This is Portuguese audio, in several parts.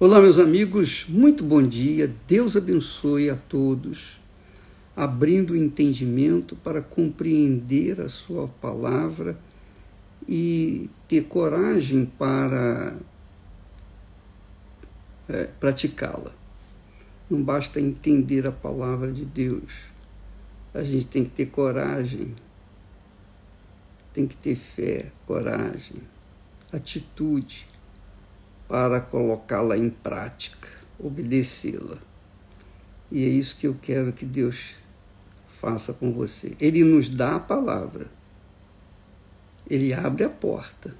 Olá, meus amigos, muito bom dia. Deus abençoe a todos, abrindo o entendimento para compreender a Sua palavra e ter coragem para é, praticá-la. Não basta entender a palavra de Deus, a gente tem que ter coragem, tem que ter fé, coragem, atitude para colocá-la em prática, obedecê-la. E é isso que eu quero que Deus faça com você. Ele nos dá a palavra. Ele abre a porta.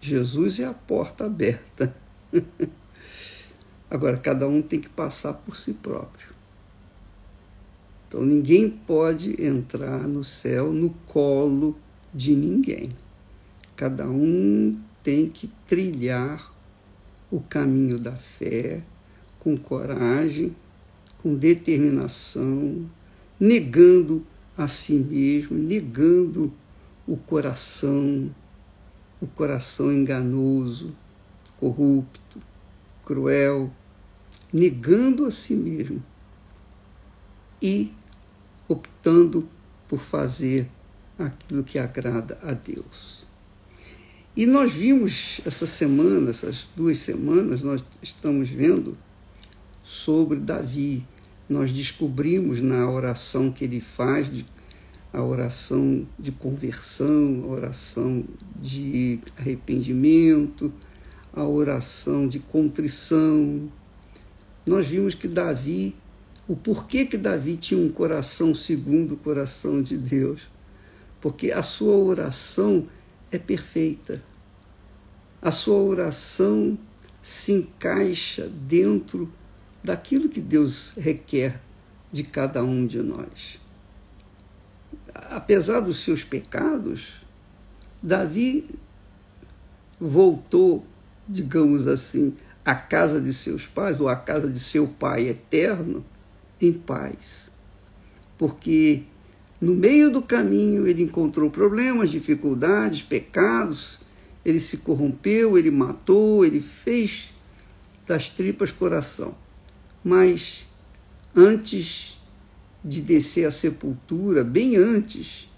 Jesus é a porta aberta. Agora, cada um tem que passar por si próprio. Então, ninguém pode entrar no céu no colo de ninguém. Cada um tem que trilhar o caminho da fé com coragem, com determinação, negando a si mesmo, negando o coração, o coração enganoso, corrupto, cruel, negando a si mesmo e optando por fazer aquilo que agrada a Deus. E nós vimos essa semana, essas duas semanas, nós estamos vendo sobre Davi. Nós descobrimos na oração que ele faz, a oração de conversão, a oração de arrependimento, a oração de contrição. Nós vimos que Davi, o porquê que Davi tinha um coração segundo o coração de Deus. Porque a sua oração é perfeita. A sua oração se encaixa dentro daquilo que Deus requer de cada um de nós. Apesar dos seus pecados, Davi voltou, digamos assim, à casa de seus pais, ou à casa de seu pai eterno, em paz. Porque no meio do caminho, ele encontrou problemas, dificuldades, pecados, ele se corrompeu, ele matou, ele fez das tripas coração. Mas antes de descer à sepultura, bem antes,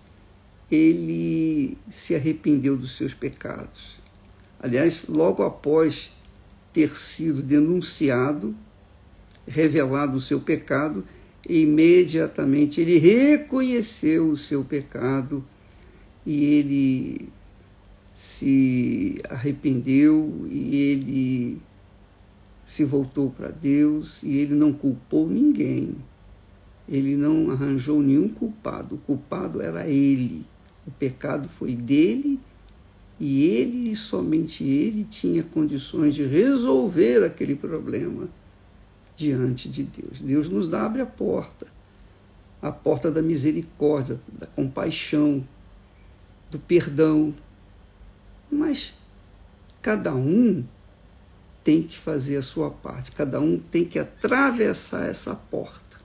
ele se arrependeu dos seus pecados. Aliás, logo após ter sido denunciado, revelado o seu pecado, imediatamente ele reconheceu o seu pecado e ele se arrependeu e ele se voltou para Deus e ele não culpou ninguém. Ele não arranjou nenhum culpado. O culpado era ele. O pecado foi dele e ele somente ele tinha condições de resolver aquele problema diante de Deus. Deus nos abre a porta, a porta da misericórdia, da compaixão, do perdão. Mas cada um tem que fazer a sua parte, cada um tem que atravessar essa porta.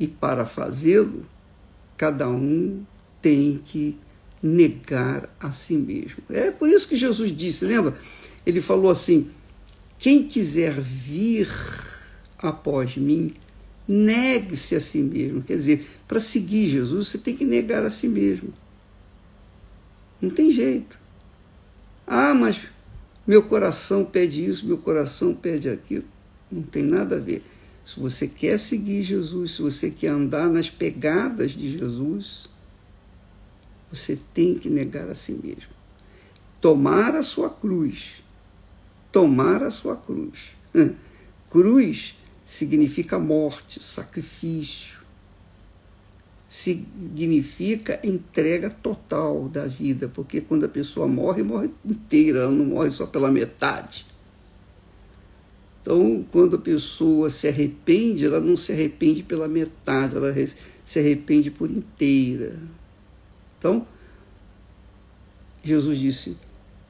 E para fazê-lo, cada um tem que negar a si mesmo. É por isso que Jesus disse, lembra? Ele falou assim: quem quiser vir após mim, negue-se a si mesmo. Quer dizer, para seguir Jesus, você tem que negar a si mesmo. Não tem jeito. Ah, mas meu coração pede isso, meu coração pede aquilo. Não tem nada a ver. Se você quer seguir Jesus, se você quer andar nas pegadas de Jesus, você tem que negar a si mesmo. Tomar a sua cruz tomar a sua cruz. Cruz significa morte, sacrifício. Significa entrega total da vida, porque quando a pessoa morre, morre inteira, ela não morre só pela metade. Então, quando a pessoa se arrepende, ela não se arrepende pela metade, ela se arrepende por inteira. Então, Jesus disse: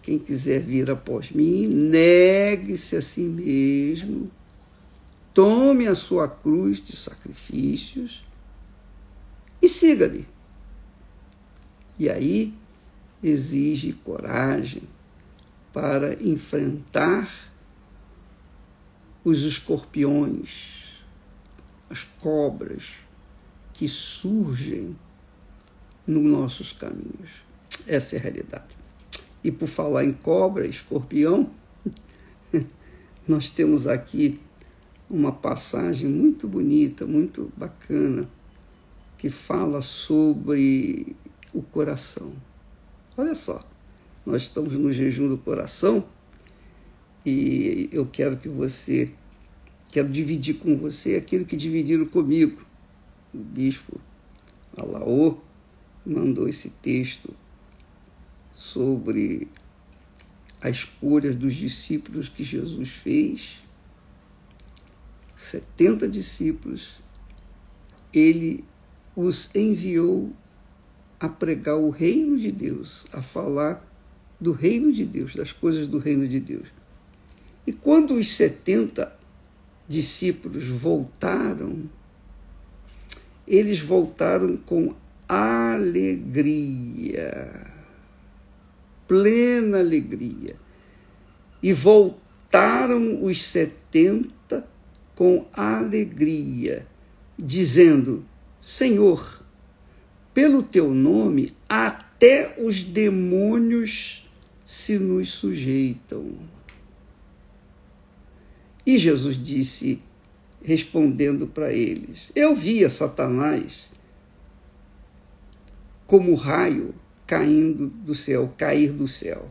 quem quiser vir após mim, negue-se a si mesmo, tome a sua cruz de sacrifícios e siga-me. E aí exige coragem, para enfrentar os escorpiões, as cobras que surgem nos nossos caminhos. Essa é a realidade. E por falar em cobra, escorpião, nós temos aqui uma passagem muito bonita, muito bacana, que fala sobre o coração. Olha só, nós estamos no jejum do coração e eu quero que você, quero dividir com você aquilo que dividiram comigo. O bispo Alaô mandou esse texto sobre a escolha dos discípulos que Jesus fez. 70 discípulos, ele os enviou a pregar o reino de Deus, a falar do reino de Deus, das coisas do reino de Deus. E quando os 70 discípulos voltaram, eles voltaram com alegria, plena alegria. E voltaram os 70 com alegria, dizendo: Senhor, pelo teu nome, até os demônios se nos sujeitam. E Jesus disse, respondendo para eles: Eu via Satanás como raio caindo do céu, cair do céu.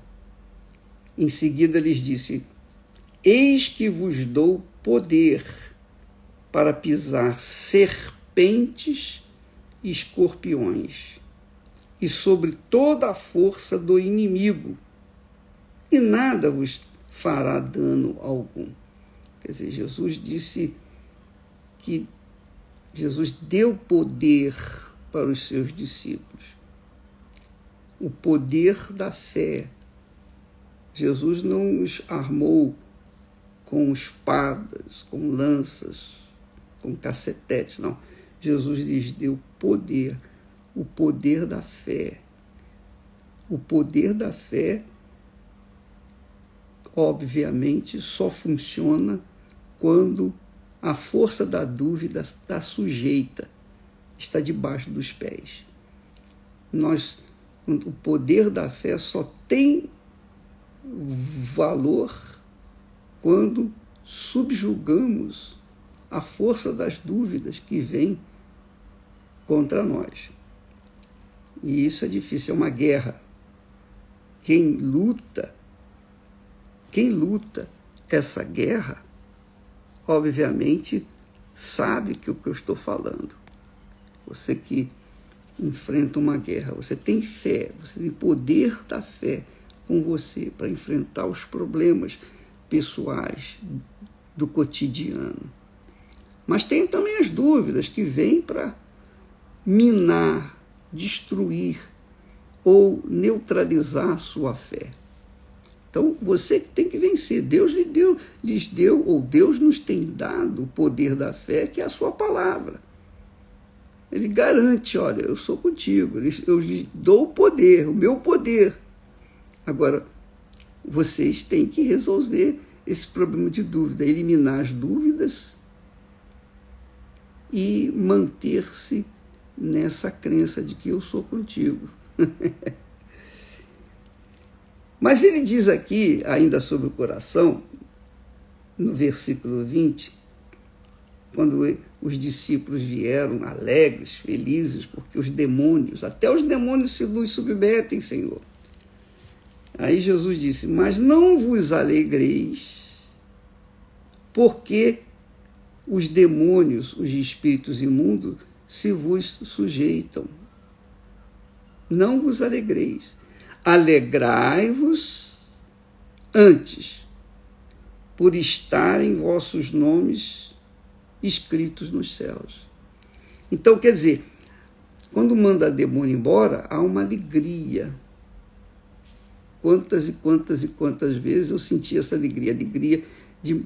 Em seguida lhes disse: Eis que vos dou poder para pisar serpentes e escorpiões, e sobre toda a força do inimigo, e nada vos fará dano algum. Quer dizer, Jesus disse que Jesus deu poder para os seus discípulos. O poder da fé. Jesus não os armou com espadas, com lanças, com cacetetes, não. Jesus lhes deu poder, o poder da fé. O poder da fé, obviamente, só funciona quando a força da dúvida está sujeita, está debaixo dos pés. Nós, o poder da fé só tem valor quando subjugamos a força das dúvidas que vem contra nós. E isso é difícil, é uma guerra. Quem luta, quem luta essa guerra obviamente, sabe que o que eu estou falando. Você que enfrenta uma guerra, você tem fé, você tem poder da fé com você para enfrentar os problemas pessoais do cotidiano. Mas tem também as dúvidas que vêm para minar, destruir ou neutralizar sua fé. Então você que tem que vencer. Deus lhe deu, lhes deu, ou Deus nos tem dado o poder da fé, que é a sua palavra. Ele garante, olha, eu sou contigo, eu lhe dou o poder, o meu poder. Agora, vocês têm que resolver esse problema de dúvida, eliminar as dúvidas e manter-se nessa crença de que eu sou contigo. Mas ele diz aqui, ainda sobre o coração, no versículo 20, quando os discípulos vieram alegres, felizes, porque os demônios, até os demônios se nos submetem, Senhor. Aí Jesus disse: Mas não vos alegreis, porque os demônios, os espíritos imundos, se vos sujeitam. Não vos alegreis Alegrai-vos antes, por estarem vossos nomes escritos nos céus. Então, quer dizer, quando manda demônio embora, há uma alegria. Quantas e quantas e quantas vezes eu senti essa alegria, alegria de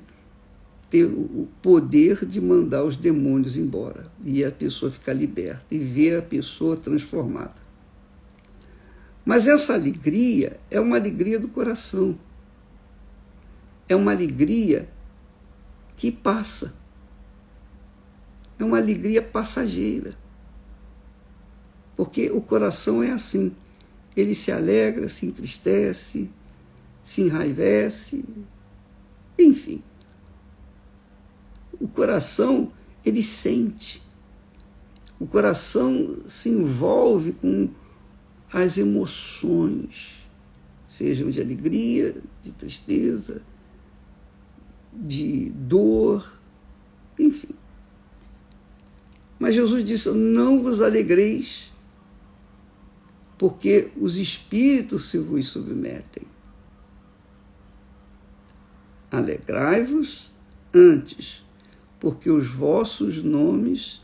ter o poder de mandar os demônios embora e a pessoa ficar liberta e ver a pessoa transformada. Mas essa alegria é uma alegria do coração. é uma alegria que passa. É uma alegria passageira. Porque o coração é assim. Ele se alegra, se entristece, se enraivece, enfim. O coração, ele sente. O coração se envolve com as emoções, sejam de alegria, de tristeza, de dor, enfim. Mas Jesus disse: Não vos alegreis, porque os espíritos se vos submetem. Alegrai-vos antes, porque os vossos nomes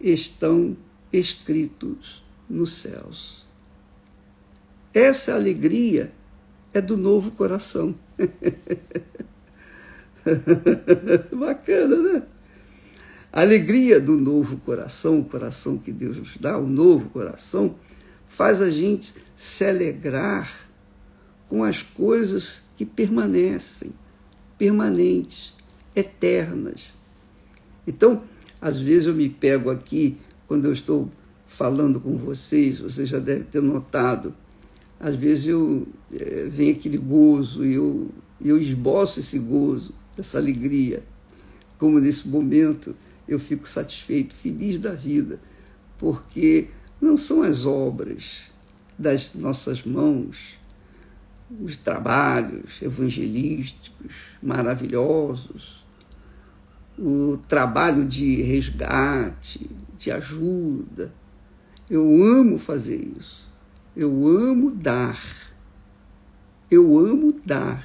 estão escritos nos céus. Essa alegria é do novo coração. Bacana, né? A alegria do novo coração, o coração que Deus nos dá, o novo coração, faz a gente se alegrar com as coisas que permanecem, permanentes, eternas. Então, às vezes eu me pego aqui, quando eu estou falando com vocês, vocês já devem ter notado, às vezes eu é, vem aquele gozo e eu, eu esboço esse gozo, essa alegria. Como nesse momento eu fico satisfeito, feliz da vida, porque não são as obras das nossas mãos, os trabalhos evangelísticos maravilhosos, o trabalho de resgate, de ajuda. Eu amo fazer isso. Eu amo dar. Eu amo dar.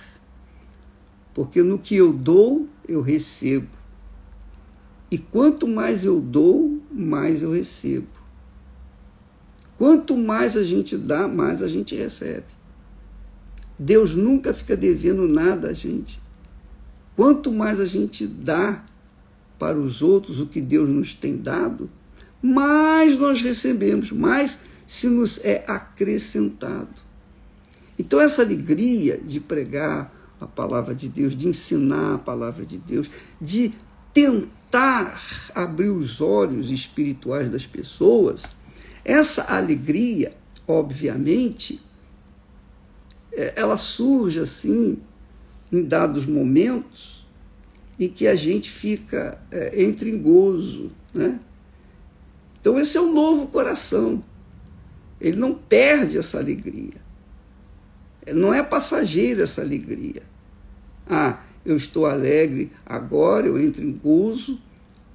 Porque no que eu dou, eu recebo. E quanto mais eu dou, mais eu recebo. Quanto mais a gente dá, mais a gente recebe. Deus nunca fica devendo nada a gente. Quanto mais a gente dá para os outros o que Deus nos tem dado, mais nós recebemos, mais se nos é acrescentado. Então, essa alegria de pregar a palavra de Deus, de ensinar a palavra de Deus, de tentar abrir os olhos espirituais das pessoas, essa alegria, obviamente, é, ela surge assim em dados momentos em que a gente fica é, entre em gozo, né? Então esse é o novo coração. Ele não perde essa alegria. Não é passageira essa alegria. Ah, eu estou alegre agora, eu entro em gozo,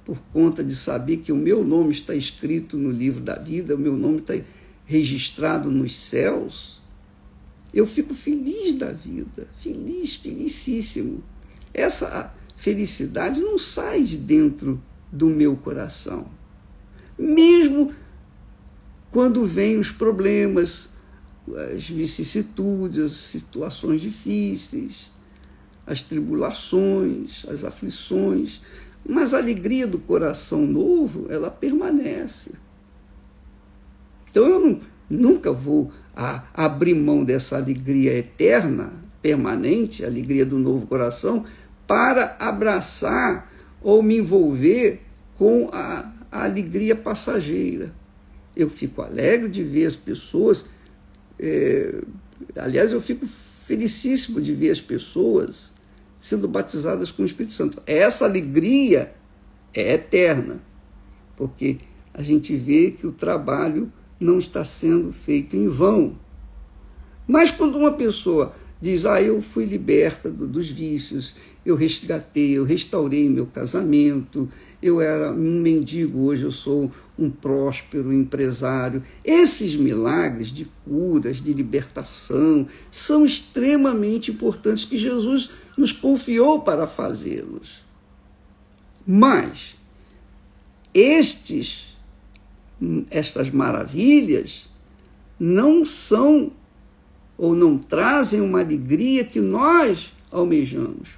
por conta de saber que o meu nome está escrito no livro da vida, o meu nome está registrado nos céus, eu fico feliz da vida, feliz, felicíssimo. Essa felicidade não sai de dentro do meu coração. Mesmo quando vêm os problemas, as vicissitudes, as situações difíceis, as tribulações, as aflições, mas a alegria do coração novo, ela permanece. Então eu não, nunca vou a, abrir mão dessa alegria eterna, permanente, a alegria do novo coração, para abraçar ou me envolver com a, a alegria passageira. Eu fico alegre de ver as pessoas, é, aliás, eu fico felicíssimo de ver as pessoas sendo batizadas com o Espírito Santo. Essa alegria é eterna, porque a gente vê que o trabalho não está sendo feito em vão. Mas quando uma pessoa diz, ah, eu fui liberta do, dos vícios, eu resgatei, eu restaurei meu casamento, eu era um mendigo, hoje eu sou um próspero empresário. Esses milagres de curas, de libertação, são extremamente importantes que Jesus nos confiou para fazê-los. Mas estes estas maravilhas não são ou não trazem uma alegria que nós almejamos.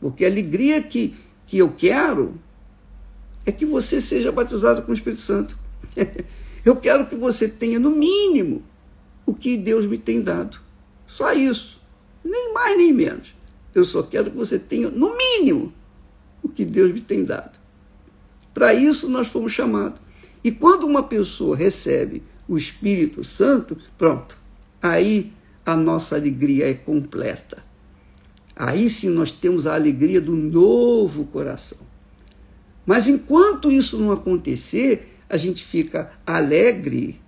Porque a alegria que, que eu quero é que você seja batizado com o Espírito Santo. eu quero que você tenha, no mínimo, o que Deus me tem dado. Só isso. Nem mais nem menos. Eu só quero que você tenha, no mínimo, o que Deus me tem dado. Para isso nós fomos chamados. E quando uma pessoa recebe o Espírito Santo, pronto, aí a nossa alegria é completa. Aí sim nós temos a alegria do novo coração. Mas enquanto isso não acontecer, a gente fica alegre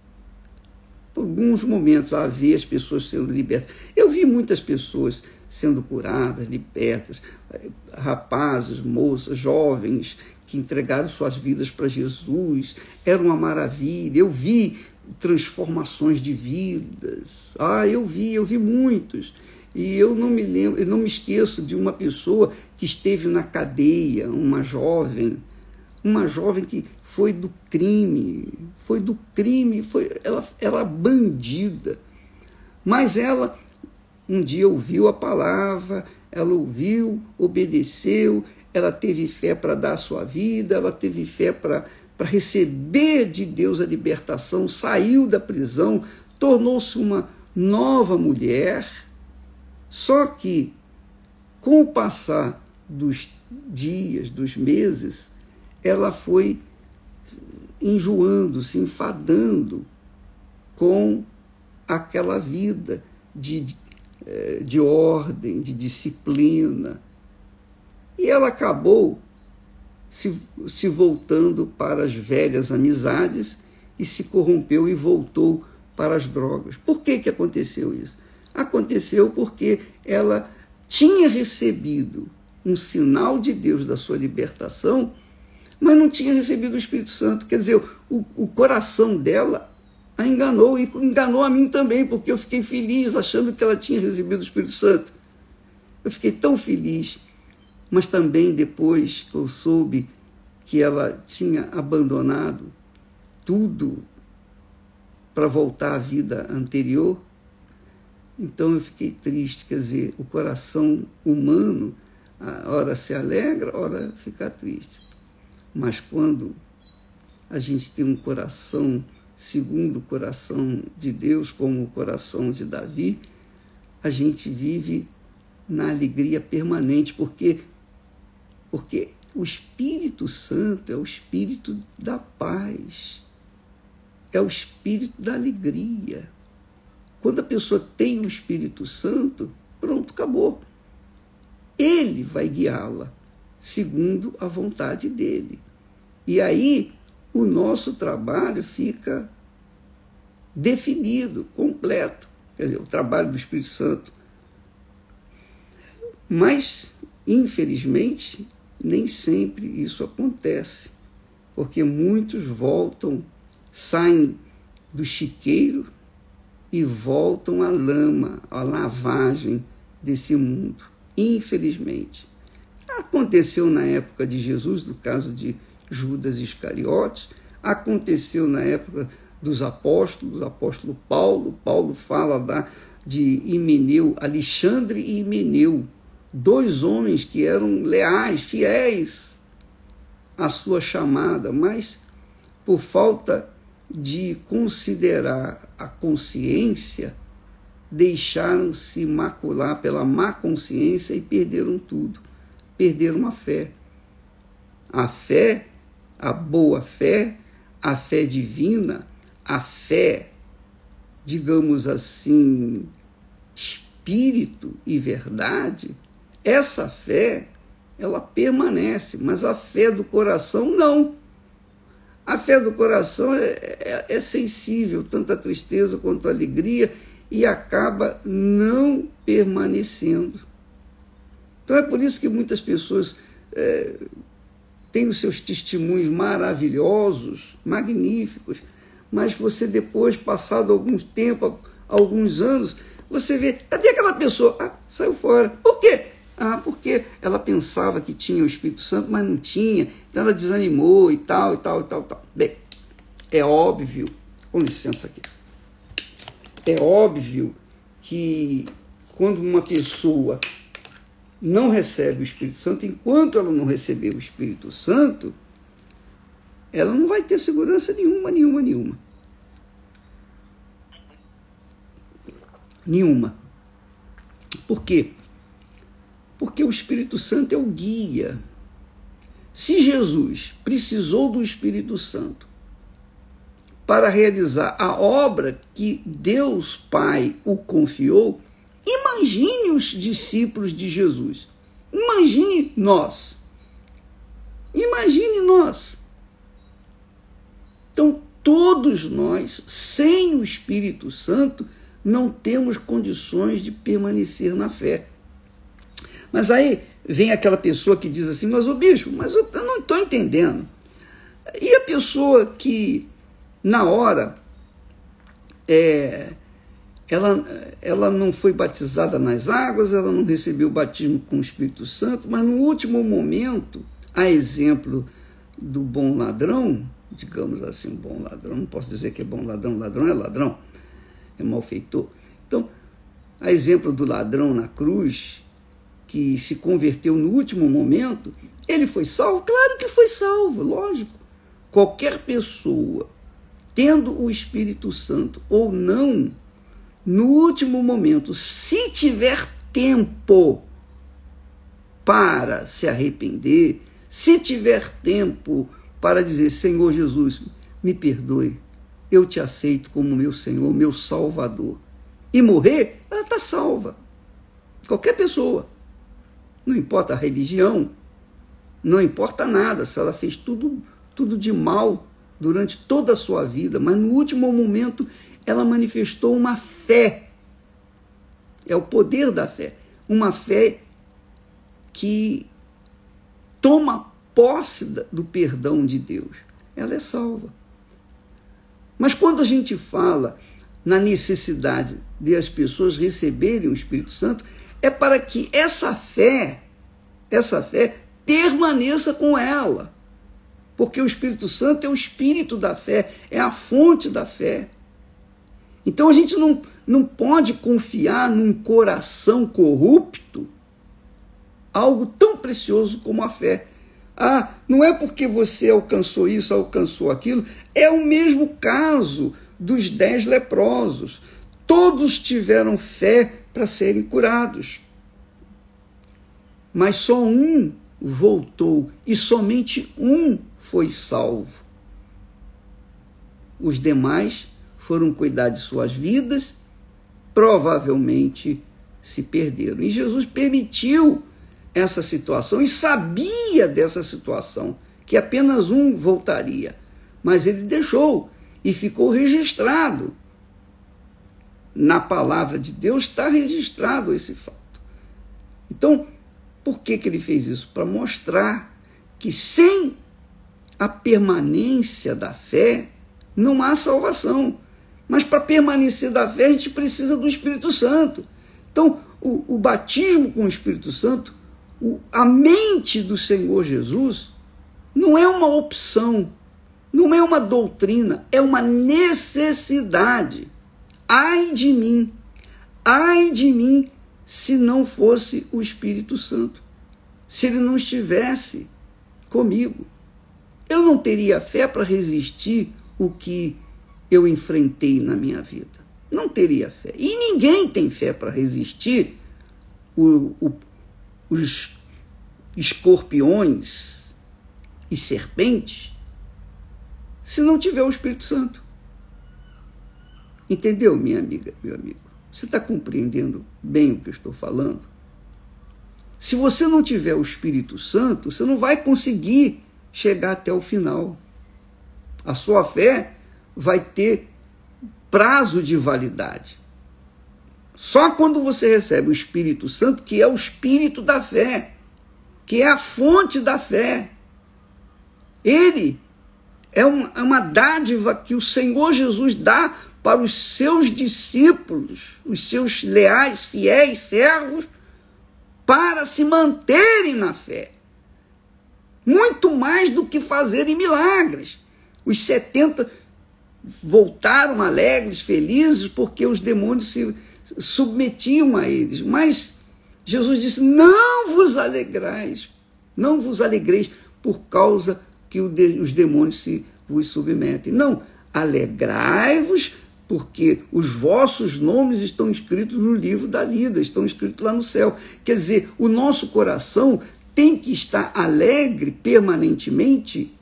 por alguns momentos a ver as pessoas sendo libertas. Eu vi muitas pessoas sendo curadas, libertas, rapazes, moças, jovens que entregaram suas vidas para Jesus. Era uma maravilha. Eu vi transformações de vidas. Ah, eu vi, eu vi muitos. E eu não me lembro, eu não me esqueço de uma pessoa que esteve na cadeia, uma jovem, uma jovem que foi do crime, foi do crime, foi, ela era bandida. Mas ela um dia ouviu a palavra, ela ouviu, obedeceu, ela teve fé para dar a sua vida, ela teve fé para receber de Deus a libertação, saiu da prisão, tornou-se uma nova mulher. Só que, com o passar dos dias, dos meses, ela foi enjoando, se enfadando com aquela vida de, eh, de ordem, de disciplina. E ela acabou se, se voltando para as velhas amizades e se corrompeu e voltou para as drogas. Por que, que aconteceu isso? Aconteceu porque ela tinha recebido um sinal de Deus da sua libertação mas não tinha recebido o Espírito Santo. Quer dizer, o, o coração dela a enganou e enganou a mim também, porque eu fiquei feliz achando que ela tinha recebido o Espírito Santo. Eu fiquei tão feliz, mas também depois eu soube que ela tinha abandonado tudo para voltar à vida anterior, então eu fiquei triste, quer dizer, o coração humano, a hora se alegra, a hora fica triste. Mas quando a gente tem um coração segundo o coração de Deus, como o coração de Davi, a gente vive na alegria permanente, porque porque o Espírito Santo é o espírito da paz. É o espírito da alegria. Quando a pessoa tem o Espírito Santo, pronto, acabou. Ele vai guiá-la segundo a vontade dele. E aí o nosso trabalho fica definido, completo. Quer dizer, o trabalho do Espírito Santo. Mas, infelizmente, nem sempre isso acontece, porque muitos voltam, saem do chiqueiro e voltam à lama, à lavagem desse mundo. Infelizmente. Aconteceu na época de Jesus, no caso de Judas Iscariotes, aconteceu na época dos apóstolos, apóstolo Paulo, Paulo fala da, de Himeneu, Alexandre e Himeneu, dois homens que eram leais, fiéis à sua chamada, mas por falta de considerar a consciência, deixaram-se macular pela má consciência e perderam tudo perderam a fé. A fé, a boa fé, a fé divina, a fé, digamos assim, espírito e verdade, essa fé, ela permanece, mas a fé do coração não. A fé do coração é, é, é sensível, tanto a tristeza quanto a alegria, e acaba não permanecendo. Então é por isso que muitas pessoas é, têm os seus testemunhos maravilhosos, magníficos, mas você depois, passado algum tempo, alguns anos, você vê, cadê aquela pessoa? Ah, saiu fora. Por quê? Ah, porque ela pensava que tinha o Espírito Santo, mas não tinha, então ela desanimou e tal, e tal, e tal, e tal. Bem, é óbvio, com licença aqui, é óbvio que quando uma pessoa não recebe o Espírito Santo, enquanto ela não receber o Espírito Santo, ela não vai ter segurança nenhuma, nenhuma, nenhuma. Nenhuma. Por quê? Porque o Espírito Santo é o guia. Se Jesus precisou do Espírito Santo para realizar a obra que Deus Pai o confiou, imagine os discípulos de Jesus. Imagine nós. Imagine nós. Então, todos nós, sem o Espírito Santo, não temos condições de permanecer na fé. Mas aí vem aquela pessoa que diz assim: Mas o bicho, mas eu, eu não estou entendendo. E a pessoa que na hora, é, ela, ela não foi batizada nas águas, ela não recebeu o batismo com o Espírito Santo, mas no último momento, a exemplo do bom ladrão, digamos assim, um bom ladrão, não posso dizer que é bom ladrão, ladrão é ladrão, é malfeitor. Então, a exemplo do ladrão na cruz, que se converteu no último momento, ele foi salvo? Claro que foi salvo, lógico. Qualquer pessoa tendo o Espírito Santo ou não, no último momento, se tiver tempo para se arrepender, se tiver tempo para dizer: Senhor Jesus, me perdoe, eu te aceito como meu Senhor, meu Salvador, e morrer, ela está salva. Qualquer pessoa. Não importa a religião, não importa nada, se ela fez tudo, tudo de mal durante toda a sua vida, mas no último momento ela manifestou uma fé. É o poder da fé. Uma fé que toma posse do perdão de Deus. Ela é salva. Mas quando a gente fala na necessidade de as pessoas receberem o Espírito Santo, é para que essa fé, essa fé permaneça com ela. Porque o Espírito Santo é o espírito da fé, é a fonte da fé. Então a gente não, não pode confiar num coração corrupto algo tão precioso como a fé. Ah, não é porque você alcançou isso, alcançou aquilo. É o mesmo caso dos dez leprosos. Todos tiveram fé para serem curados. Mas só um voltou e somente um foi salvo. Os demais foram cuidar de suas vidas, provavelmente se perderam. E Jesus permitiu essa situação e sabia dessa situação, que apenas um voltaria. Mas ele deixou e ficou registrado. Na palavra de Deus está registrado esse fato. Então, por que, que ele fez isso? Para mostrar que sem a permanência da fé, não há salvação. Mas para permanecer da fé, a gente precisa do Espírito Santo. Então, o, o batismo com o Espírito Santo, o, a mente do Senhor Jesus, não é uma opção, não é uma doutrina, é uma necessidade. Ai de mim, ai de mim se não fosse o Espírito Santo, se ele não estivesse comigo. Eu não teria fé para resistir o que eu enfrentei na minha vida. Não teria fé. E ninguém tem fé para resistir o, o, os escorpiões e serpentes se não tiver o Espírito Santo. Entendeu, minha amiga, meu amigo? Você está compreendendo bem o que eu estou falando? Se você não tiver o Espírito Santo, você não vai conseguir chegar até o final. A sua fé vai ter prazo de validade. Só quando você recebe o Espírito Santo, que é o Espírito da fé, que é a fonte da fé. Ele é é uma dádiva que o Senhor Jesus dá para os seus discípulos, os seus leais, fiéis servos, para se manterem na fé muito mais do que fazerem milagres. Os 70 voltaram alegres, felizes, porque os demônios se submetiam a eles. Mas Jesus disse: Não vos alegrais, não vos alegreis por causa que os demônios se vos submetem. Não, alegrai-vos porque os vossos nomes estão escritos no livro da vida, estão escritos lá no céu. Quer dizer, o nosso coração tem que estar alegre permanentemente,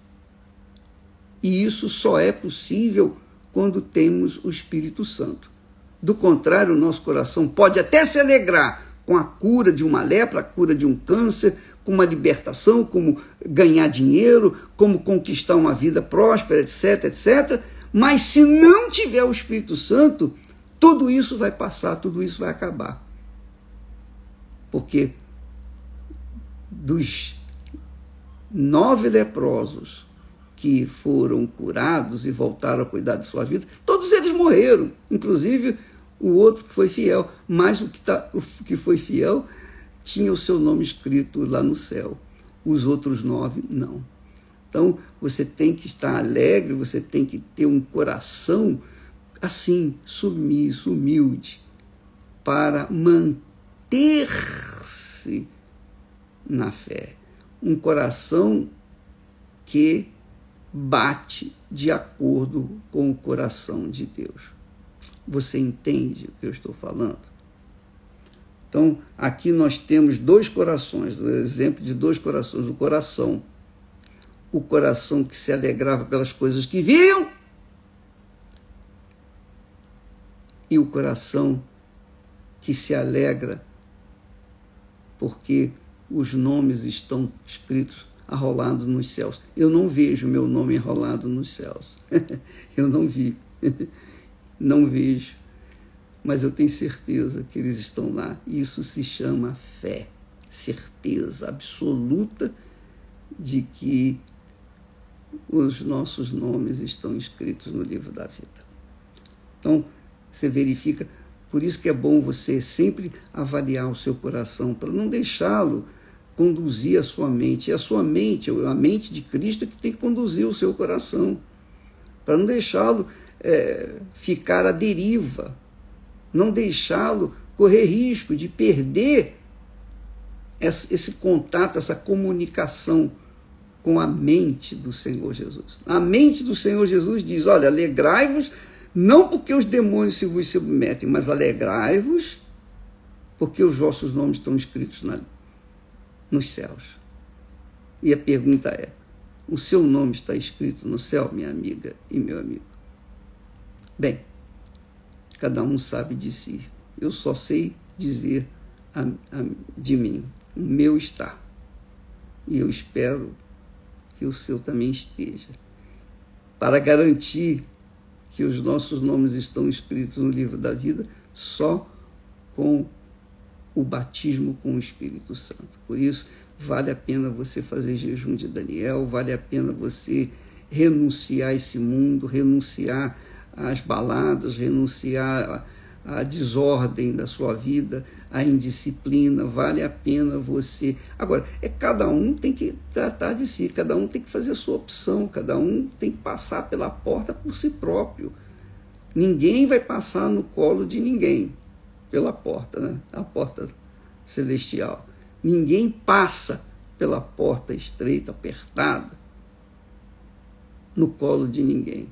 e isso só é possível quando temos o Espírito Santo. Do contrário, o nosso coração pode até se alegrar com a cura de uma lepra, a cura de um câncer, com uma libertação, como ganhar dinheiro, como conquistar uma vida próspera, etc, etc. Mas se não tiver o Espírito Santo, tudo isso vai passar, tudo isso vai acabar. Porque dos nove leprosos que foram curados e voltaram a cuidar de sua vida, todos eles morreram, inclusive o outro que foi fiel, mas o que, tá, o que foi fiel tinha o seu nome escrito lá no céu. Os outros nove, não. Então, você tem que estar alegre, você tem que ter um coração assim, submisso, humilde, para manter-se na fé. Um coração que bate de acordo com o coração de Deus. Você entende o que eu estou falando? Então, aqui nós temos dois corações, o exemplo de dois corações. O coração, o coração que se alegrava pelas coisas que viam, e o coração que se alegra porque os nomes estão escritos arrolados nos céus. Eu não vejo meu nome enrolado nos céus. eu não vi. não vejo. Mas eu tenho certeza que eles estão lá. Isso se chama fé. Certeza absoluta de que os nossos nomes estão escritos no livro da vida. Então, você verifica, por isso que é bom você sempre avaliar o seu coração, para não deixá-lo conduzir a sua mente. E a sua mente, a mente de Cristo, é que tem que conduzir o seu coração, para não deixá-lo é, ficar à deriva, não deixá-lo correr risco de perder esse contato, essa comunicação com a mente do Senhor Jesus. A mente do Senhor Jesus diz: olha, alegrai-vos, não porque os demônios se vos submetem, mas alegrai-vos porque os vossos nomes estão escritos na, nos céus. E a pergunta é: o seu nome está escrito no céu, minha amiga e meu amigo? Bem, cada um sabe de si. Eu só sei dizer a, a, de mim. O meu está. E eu espero que o seu também esteja. Para garantir que os nossos nomes estão escritos no livro da vida, só com o batismo com o Espírito Santo. Por isso, vale a pena você fazer jejum de Daniel, vale a pena você renunciar a esse mundo, renunciar às baladas, renunciar à desordem da sua vida, à indisciplina, vale a pena você. Agora, é cada um tem que tratar de si, cada um tem que fazer a sua opção, cada um tem que passar pela porta por si próprio. Ninguém vai passar no colo de ninguém pela porta, né? A porta celestial. Ninguém passa pela porta estreita, apertada, no colo de ninguém.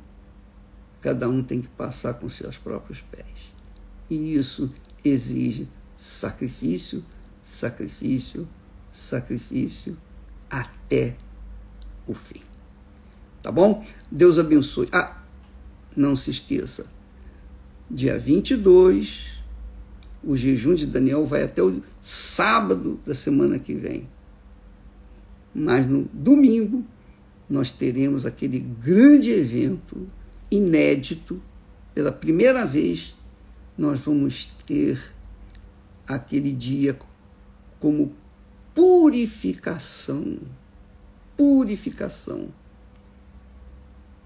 Cada um tem que passar com seus próprios pés. E isso exige sacrifício, sacrifício, sacrifício até o fim. Tá bom? Deus abençoe. Ah, não se esqueça. Dia 22, o jejum de Daniel vai até o sábado da semana que vem. Mas no domingo, nós teremos aquele grande evento inédito, pela primeira vez, nós vamos ter aquele dia como purificação. Purificação.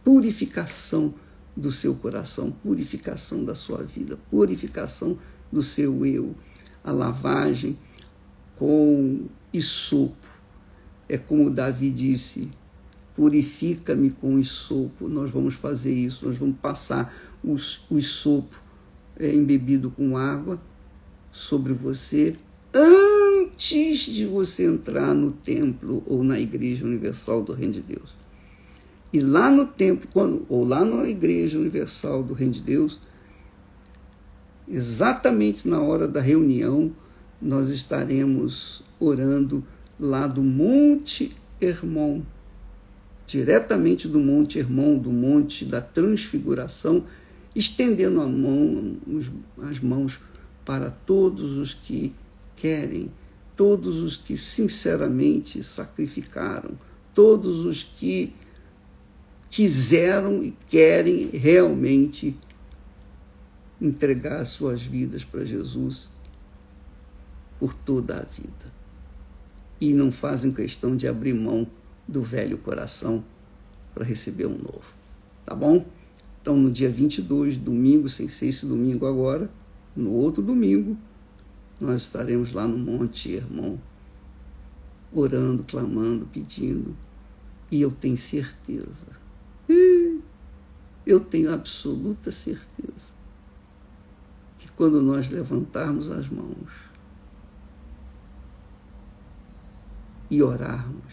Purificação do seu coração, purificação da sua vida, purificação do seu eu. A lavagem com isopo. É como Davi disse: purifica-me com isopo. Nós vamos fazer isso, nós vamos passar o isopo embebido com água sobre você antes de você entrar no templo ou na igreja universal do Reino de Deus. E lá no templo, quando, ou lá na igreja universal do Reino de Deus, exatamente na hora da reunião, nós estaremos orando lá do Monte Hermon, diretamente do Monte Hermon, do Monte da Transfiguração, estendendo a mão, as mãos para todos os que querem, todos os que sinceramente sacrificaram, todos os que quiseram e querem realmente entregar suas vidas para Jesus por toda a vida. E não fazem questão de abrir mão do velho coração para receber um novo. Tá bom? Então, no dia 22, domingo, sem ser esse domingo agora, no outro domingo, nós estaremos lá no Monte Irmão, orando, clamando, pedindo. E eu tenho certeza, eu tenho absoluta certeza, que quando nós levantarmos as mãos e orarmos,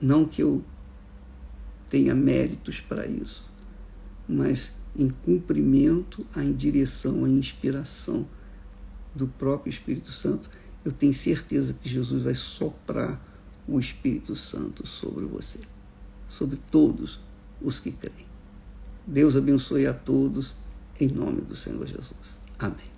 não que eu tenha méritos para isso, mas em cumprimento, em direção, à inspiração do próprio Espírito Santo, eu tenho certeza que Jesus vai soprar o Espírito Santo sobre você, sobre todos os que creem. Deus abençoe a todos, em nome do Senhor Jesus. Amém.